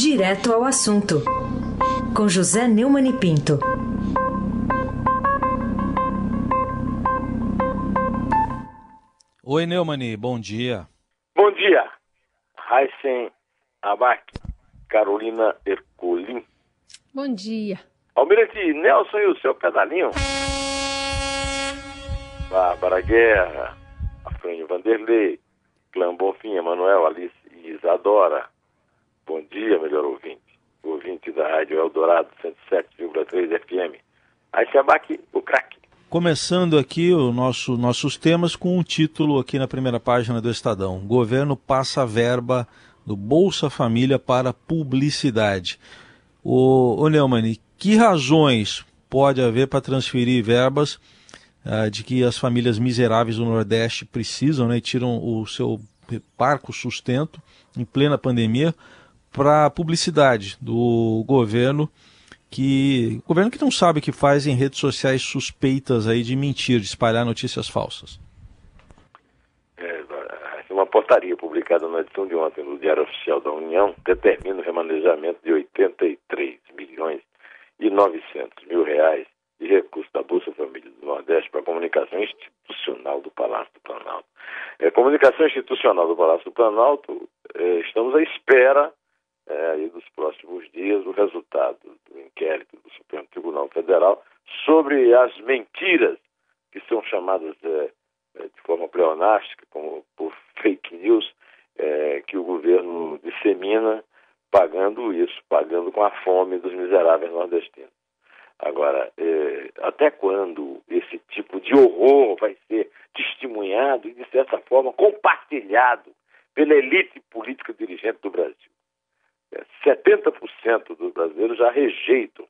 Direto ao assunto, com José Neumann e Pinto. Oi, Neumani, bom dia. Bom dia. Heisen Abac, Carolina Ercolim. Bom dia. Almirante Nelson e o seu pedalinho. Bárbara Guerra, Afrânio Vanderlei, Clã Bonfim, Emanuel, Alice e Isadora. Dia, melhor ouvinte. Ouvinte da Rádio Eldorado 107,3 FM. Aí se abaque o craque. Começando aqui o nosso, nossos temas com um título aqui na primeira página do Estadão. Governo passa verba do Bolsa Família para publicidade. O, o que razões pode haver para transferir verbas uh, de que as famílias miseráveis do Nordeste precisam né, e tiram o seu parco sustento em plena pandemia para publicidade do governo que governo que não sabe o que faz em redes sociais suspeitas aí de mentir, de espalhar notícias falsas. É, uma portaria publicada na edição de ontem no Diário Oficial da União determina o remanejamento de 83 milhões e 900 mil reais de recursos da Bolsa Família do Nordeste para a comunicação institucional do Palácio do Planalto. É, comunicação institucional do Palácio do Planalto, é, estamos à espera é, aí dos próximos dias o resultado do inquérito do Supremo Tribunal Federal sobre as mentiras que são chamadas é, é de forma pleonástica, como por fake news, é, que o governo dissemina, pagando isso, pagando com a fome dos miseráveis nordestinos. Agora, é, até quando esse tipo de horror vai ser testemunhado e, de certa forma, compartilhado pela elite política dirigente do Brasil? 70% dos brasileiros já rejeitam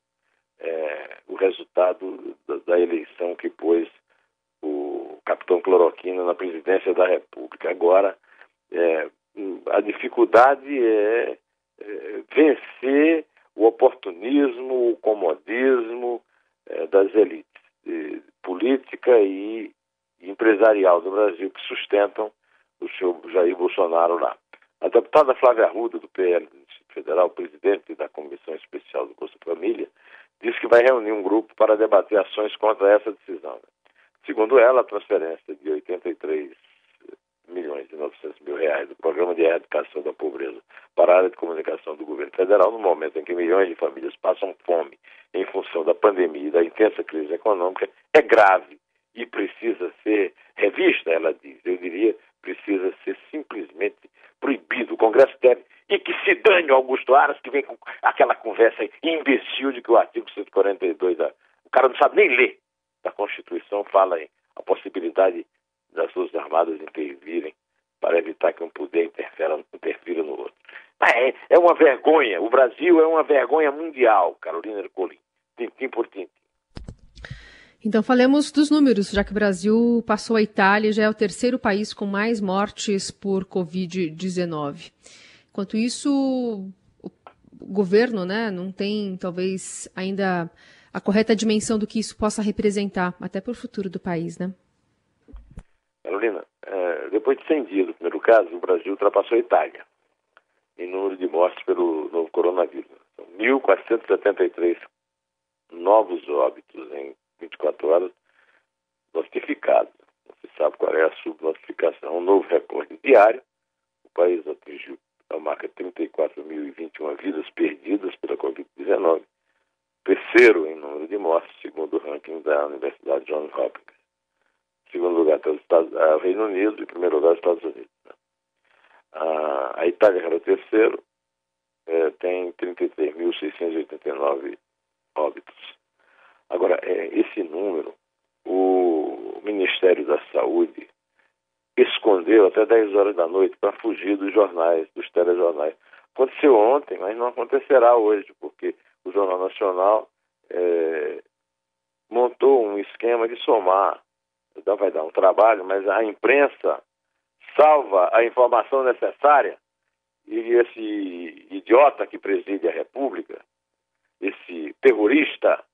é, o resultado da, da, eleição que pôs o capitão Cloroquina na presidência da República. Agora, é, a dificuldade é, é, vencer o oportunismo, o comodismo é, das elites política e empresarial do Brasil que sustentam o senhor Jair Bolsonaro lá. A deputada Flávia Arruda, do PL do Distrito Federal, presidente da Comissão Especial do Bolsa Família, disse que vai reunir um grupo para debater ações contra essa decisão. Segundo ela, a transferência de 83 milhões e 900 mil reais do Programa de Erradicação da Pobreza para a área de comunicação do governo federal, no momento em que milhões de famílias passam fome em função da pandemia e da intensa crise econômica, é grave e precisa ser revista, ela diz. Eu diria, precisa ser simplesmente proibido. O Congresso deve. E que se dane o Augusto Aras, que vem com aquela conversa imbecil de que o artigo 142, da, o cara não sabe nem ler, da Constituição fala em a possibilidade das Forças Armadas intervirem para evitar que um poder interfira, interfira no outro. É, é uma vergonha. O Brasil é uma vergonha mundial, Carolina Ercolim. Tintim por tintim. Então falemos dos números, já que o Brasil passou a Itália, já é o terceiro país com mais mortes por Covid-19. Enquanto isso, o governo né, não tem talvez ainda a correta dimensão do que isso possa representar, até para o futuro do país, né? Carolina, é, depois de 100 dias do primeiro caso, o Brasil ultrapassou a Itália em número de mortes pelo novo coronavírus. São 1.473 novos óbitos em 24 horas notificado. Não se sabe qual é a subnotificação. Um novo recorde diário. O país atingiu a marca 34.021 vidas perdidas pela Covid-19. Terceiro em número de mortes, segundo o ranking da Universidade Johns Hopkins. Segundo lugar está o Reino Unido e primeiro lugar os Estados Unidos. Né? A, a Itália, era o terceiro, é, tem 33.689 óbitos. Agora, é, esse número, o Ministério da Saúde escondeu até 10 horas da noite para fugir dos jornais, dos telejornais. Aconteceu ontem, mas não acontecerá hoje, porque o Jornal Nacional é, montou um esquema de somar. Então vai dar um trabalho, mas a imprensa salva a informação necessária e esse idiota que preside a República, esse terrorista,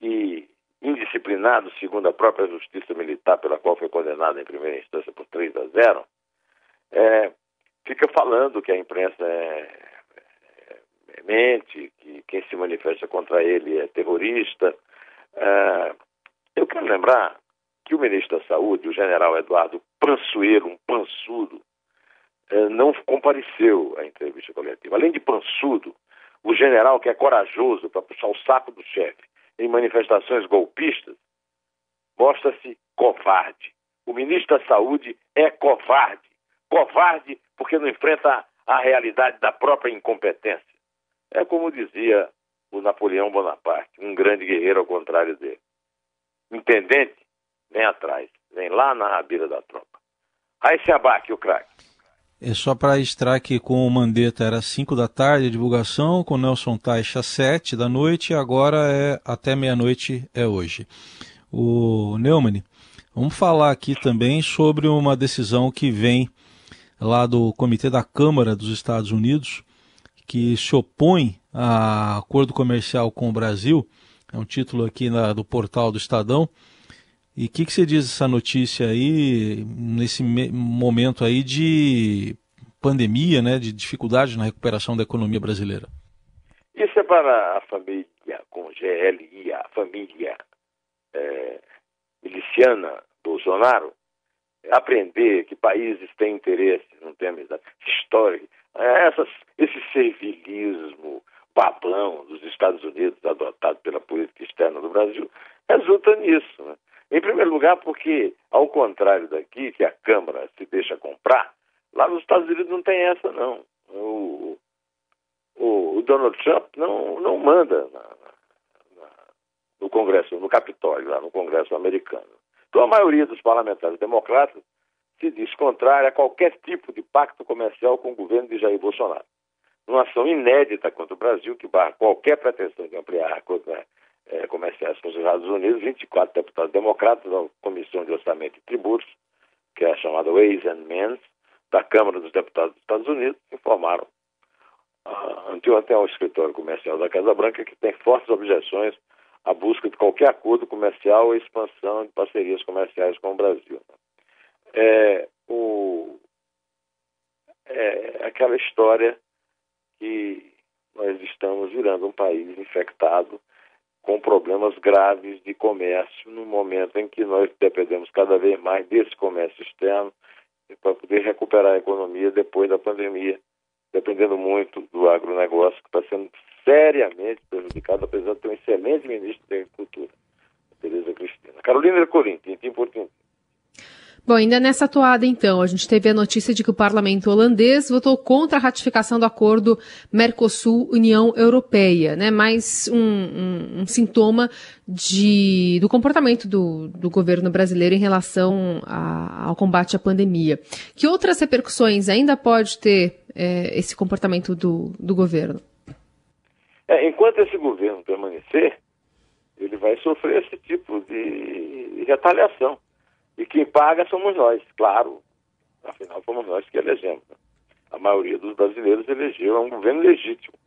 e indisciplinado, segundo a própria justiça militar, pela qual foi condenado em primeira instância por 3 a 0, é, fica falando que a imprensa é, é, claramente que quem se manifesta contra ele é terrorista. Uh, eu quero lembrar que o ministro da Saúde, o general Eduardo Prançoeiro, um pançudo, uh, não compareceu à entrevista coletiva. Além de pançudo, o general que é corajoso para puxar o saco do chefe em manifestações golpistas, mostra-se covarde. O ministro da Saúde é covarde. Covarde porque não enfrenta a realidade da própria incompetência. É como dizia o Napoleão Bonaparte, um grande guerreiro ao contrário dele. Intendente, vem atrás, vem lá na rabeira da tropa. Aí se abaque o craque. É só para registrar que com o Mandetta era 5 da tarde a divulgação, com o Nelson Taixa 7 da noite, agora é até meia-noite é hoje. O Neumann, vamos falar aqui também sobre uma decisão que vem lá do Comitê da Câmara dos Estados Unidos, que se opõe a acordo comercial com o Brasil. É um título aqui na, do portal do Estadão. E o que, que você diz dessa notícia aí, nesse momento aí de pandemia, né, de dificuldade na recuperação da economia brasileira? Isso é para a família com GLI, a família é, miliciana Bolsonaro, aprender que países têm interesse no tema histórico, é, essas, esse servilismo babão dos Estados Unidos adotado pela política externa do Brasil resulta nisso. Né? Em primeiro lugar, porque, ao contrário daqui, que a Câmara se deixa comprar, lá nos Estados Unidos não tem essa, não. O, o, o Donald Trump não, não manda na, na, no Congresso, no Capitólio, lá no Congresso americano. Então, a maioria dos parlamentares democratas se diz contrária a qualquer tipo de pacto comercial com o governo de Jair Bolsonaro. Numa ação inédita contra o Brasil, que barra qualquer pretensão de ampliar acordos né, é, comerciais com os Estados Unidos, 24 deputados democratas da Comissão de Orçamento e Tributos, que é a chamada Ways and Means, da Câmara dos Deputados dos Estados Unidos, informaram uh, anteontem ao escritório comercial da Casa Branca que tem fortes objeções a busca de qualquer acordo comercial ou expansão de parcerias comerciais com o Brasil. É, o, é aquela história que nós estamos virando um país infectado com problemas graves de comércio no momento em que nós dependemos cada vez mais desse comércio externo para poder recuperar a economia depois da pandemia, dependendo muito do agronegócio que está sendo seriamente prejudicado, apesar de ter um excelente ministro da Agricultura, Tereza Cristina. Carolina Corim, tintim por tintim. Bom, ainda nessa toada, então, a gente teve a notícia de que o parlamento holandês votou contra a ratificação do acordo Mercosul-União Europeia, né? Mais um, um, um sintoma de, do comportamento do, do, governo brasileiro em relação a, ao combate à pandemia. Que outras repercussões ainda pode ter é, esse comportamento do, do governo? É, enquanto esse governo permanecer, ele vai sofrer esse tipo de retaliação. E quem paga somos nós, claro. Afinal, fomos nós que elegemos. Né? A maioria dos brasileiros elegeu um governo legítimo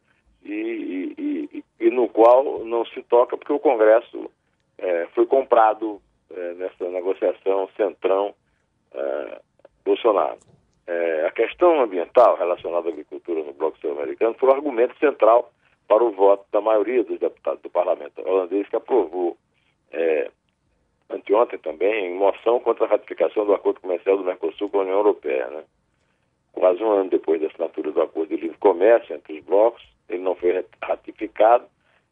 e, e, e, e no qual não se toca porque o Congresso é, foi comprado é, nessa negociação centrão é, Bolsonaro. É, a questão ambiental relacionada à agricultura no Bloco Sul-Americano foi o argumento central para o voto da maioria dos deputados do parlamento holandês que aprovou é, anteontem também em moção contra a ratificação do acordo comercial do Mercosul com a União Europeia. Né? Quase um ano depois da assinatura do acordo de livre comércio entre os blocos, ele não foi ratificado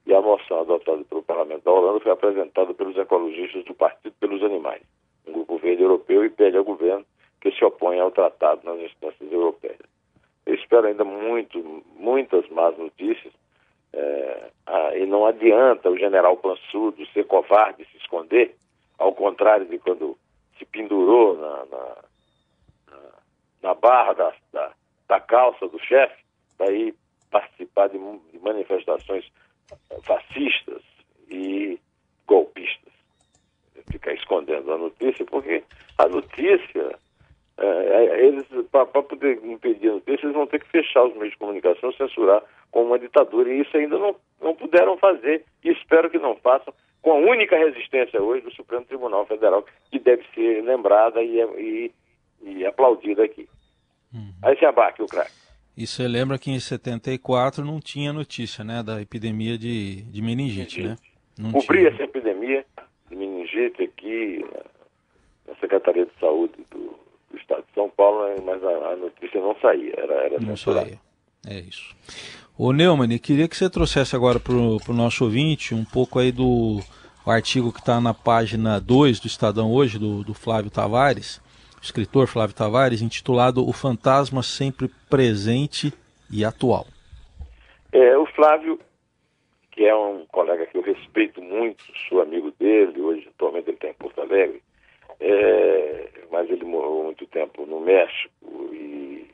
e a moção adotada pelo parlamento da Holanda foi apresentada pelos ecologistas do Partido pelos Animais, um grupo verde europeu, e pede ao governo que se oponha ao tratado nas instâncias europeias. Eu espero ainda muito, muitas más notícias é, ah, e não adianta o general Pansudo ser covarde, se esconder, ao contrário de quando se pendurou na, na, na, barra da, da, da, calça do chefe, daí participar de, de manifestações fascistas e golpistas. Ficar escondendo a notícia, porque a notícia é, eles, para poder impedir a notícia, eles vão ter que fechar os meios de comunicação, censurar com uma ditadura. E isso ainda não, não puderam fazer. E espero que não façam única resistência hoje do Supremo Tribunal Federal, que deve ser lembrada e, e, e aplaudida aqui. Uhum. Aí se abaque o craque. E você lembra que em 74 não tinha notícia, né, da epidemia de, de meningite, né? Não Cobri tinha. essa epidemia de meningite aqui na Secretaria de Saúde do, do Estado de São Paulo, mas a, a notícia não saía, era, era Não saía, é isso. Ô Neumann, queria que você trouxesse agora para o nosso ouvinte um pouco aí do artigo que está na página 2 do Estadão hoje, do, do Flávio Tavares, escritor Flávio Tavares, intitulado O Fantasma Sempre Presente e Atual. É, o Flávio, que é um colega que eu respeito muito, sou amigo dele, hoje atualmente ele está em Porto Alegre, é, mas ele morou muito tempo no México e,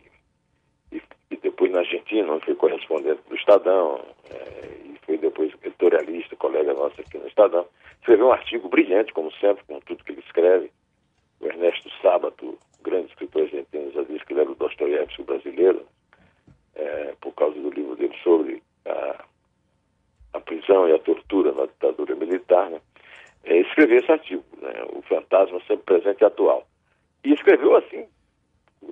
e, e depois na Argentina, onde foi correspondente do Estadão, é, foi depois editorialista, colega nosso aqui no Estadão. Escreveu um artigo brilhante, como sempre, com tudo que ele escreve, o Ernesto Sábato, grande escritor argentino, já disse que ele era o Dostoiévski brasileiro, é, por causa do livro dele sobre a, a, prisão e a tortura na ditadura militar, né? é, escreveu esse artigo, né? O Fantasma Sempre Presente e Atual. E escreveu assim,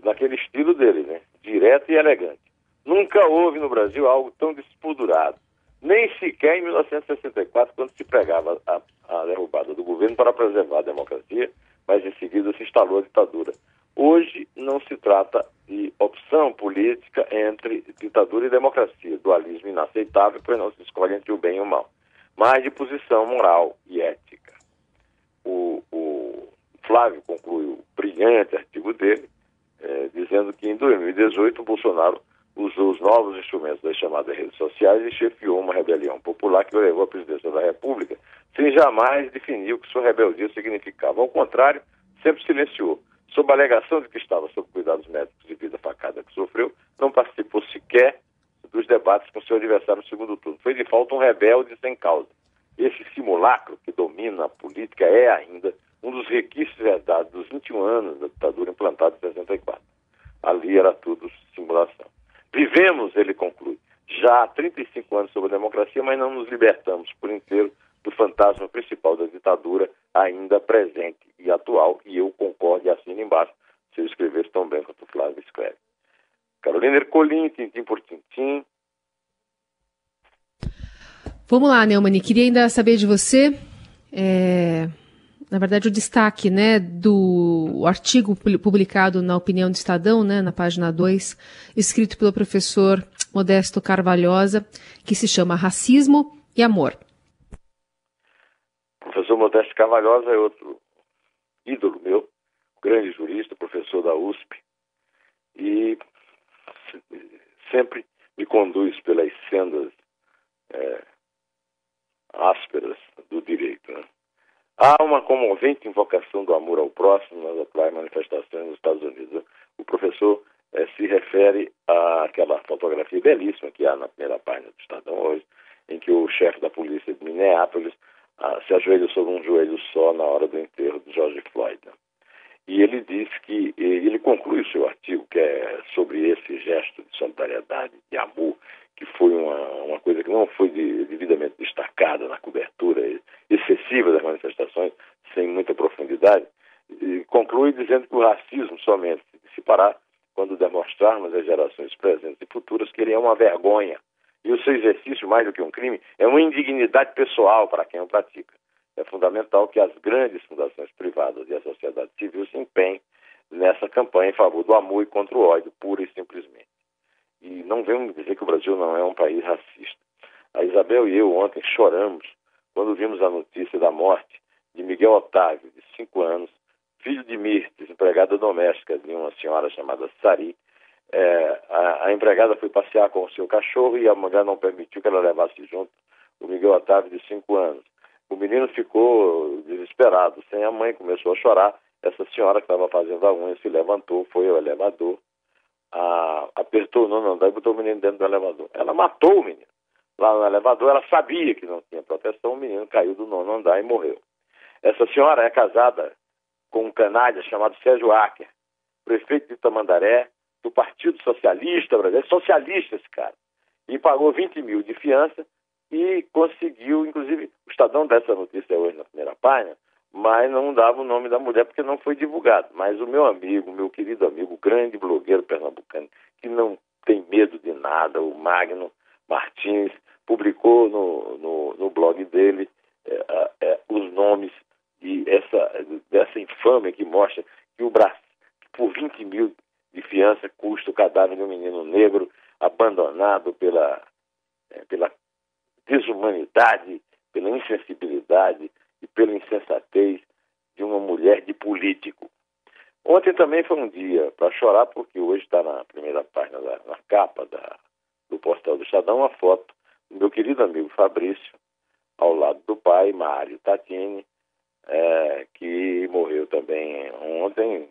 naquele estilo dele, né? Direto e elegante. Nunca houve no Brasil algo tão despudurado. Nem sequer em 1964, quando se pregava a, a derrubada do governo para preservar a democracia mas em seguida se instalou a ditadura. Hoje não se trata de opção política entre ditadura e democracia, dualismo inaceitável, pois não se escolhe entre o bem e o mal, mas de posição moral e ética. O, o Flávio conclui o brilhante artigo dele, é, dizendo que em 2018 o Bolsonaro usou os novos instrumentos das chamadas redes sociais e chefiou uma rebelião popular que levou à presidência da República, sem jamais definir o que sua rebeldia significava. Ao contrário, sempre silenciou. Sob a alegação de que estava sob cuidados médicos devido à facada que sofreu, não participou sequer dos debates com seu adversário no segundo turno. Foi de falta um rebelde sem causa. Esse simulacro que domina a política é ainda um dos requisitos herdados dos 21 anos da ditadura implantada em 64. Ali era tudo simulação. Vivemos, ele conclui, já há 35 anos sobre a democracia, mas não nos libertamos por inteiro do fantasma principal da ditadura, ainda presente e atual, e eu concordo e assino embaixo, se eu escrevesse tão bem quanto o Flávio escreve. Carolina Ercolim, tintim por tintim. Vamos lá, Neumann, queria ainda saber de você, é, na verdade, o destaque né, do artigo publicado na Opinião do Estadão, né, na página 2, escrito pelo professor Modesto Carvalhosa, que se chama Racismo e Amor. O professor Modesto Carvalhosa é outro ídolo meu, grande jurista, professor da USP, e sempre me conduz pelas sendas é, ásperas do direito. Né? Há uma comovente invocação do amor ao próximo nas atuais manifestações nos Estados Unidos. O professor eh, se refere àquela fotografia belíssima que há na primeira página do Estadão hoje, em que o chefe da polícia de Minneapolis ah, se ajoelha sobre um joelho só na hora do enterro de George Floyd. Né? E ele diz que, ele conclui o seu artigo, que é sobre esse gesto de solidariedade, de amor, que foi uma, uma coisa que não foi de, devidamente destacada na cobertura excessiva das manifestações, sem muita profundidade, conclui dizendo que o racismo somente se dissipará quando demonstrarmos às gerações presentes e futuras que ele é uma vergonha. E o seu exercício, mais do que um crime, é uma indignidade pessoal para quem o pratica. É fundamental que as grandes fundações privadas e a sociedade civil se empenhem nessa campanha em favor do amor e contra o ódio, pura e simplesmente. E não vemos dizer que o Brasil não é um país racista. A Isabel e eu ontem choramos quando vimos a notícia da morte de Miguel Otávio, de 5 anos, filho de Mirtes, empregada doméstica de uma senhora chamada Sari. É, a, a, empregada foi passear com o seu cachorro e a mulher não permitiu que ela levasse junto o Miguel Otávio, de 5 anos. O menino ficou desesperado, sem a mãe, começou a chorar. Essa senhora que estava fazendo a unha se levantou, foi ao elevador, a, apertou o nono andar e botou o menino dentro do elevador. Ela matou o menino lá no elevador, ela sabia que não tinha proteção, o menino caiu do nono andar e morreu. Essa senhora é casada com um canalha chamado Sérgio Acker, prefeito de Tamandaré, do Partido Socialista brasileiro, socialista esse cara, e pagou 20 mil de fiança e conseguiu, inclusive, o Estadão dessa notícia hoje na primeira página, mas não dava o nome da mulher porque não foi divulgado. Mas o meu amigo, meu querido amigo, grande blogueiro pernambucano, que não tem medo de nada. O Magno Martins no, no, no blog dele é, é, os nomes de essa, dessa infâmia que mostra que o Brasil, por 20 mil de fiança, custa o cadáver de um menino negro abandonado pela, é, pela desumanidade, pela insensibilidade e pela insensatez de uma mulher de político. Ontem também foi um dia para chorar, porque hoje está na primeira página, da, na capa da, do postal do Estadão, uma foto meu querido amigo Fabrício, ao lado do pai, Mário Tatini, é, que morreu também ontem,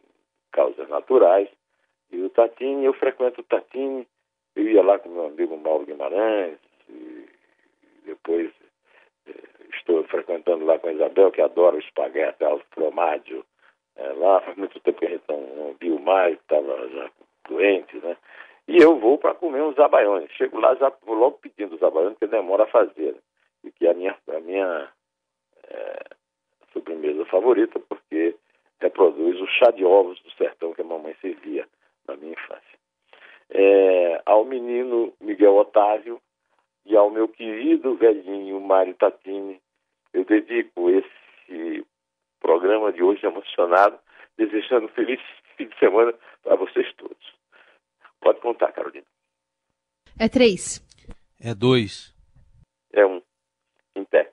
causas naturais. E o Tatini, eu frequento o Tatini, eu ia lá com meu amigo Mauro Guimarães, e depois é, estou frequentando lá com a Isabel, que adora o espaguete, o formaggio, é, lá faz muito tempo que a gente não, não viu mais, estava já doente, né? E eu vou para comer uns zabaiões. Chego lá, já vou logo pedindo os zabaiões, porque demora a fazer. E que é a minha, a minha é, sobremesa favorita, porque reproduz o chá de ovos do sertão que a mamãe servia na minha infância. É, ao menino Miguel Otávio e ao meu querido velhinho Mário Tatini, eu dedico esse programa de hoje emocionado, desejando um feliz fim de semana para vocês todos. Pode contar, Carolina. É três. É dois. É um. Em pé.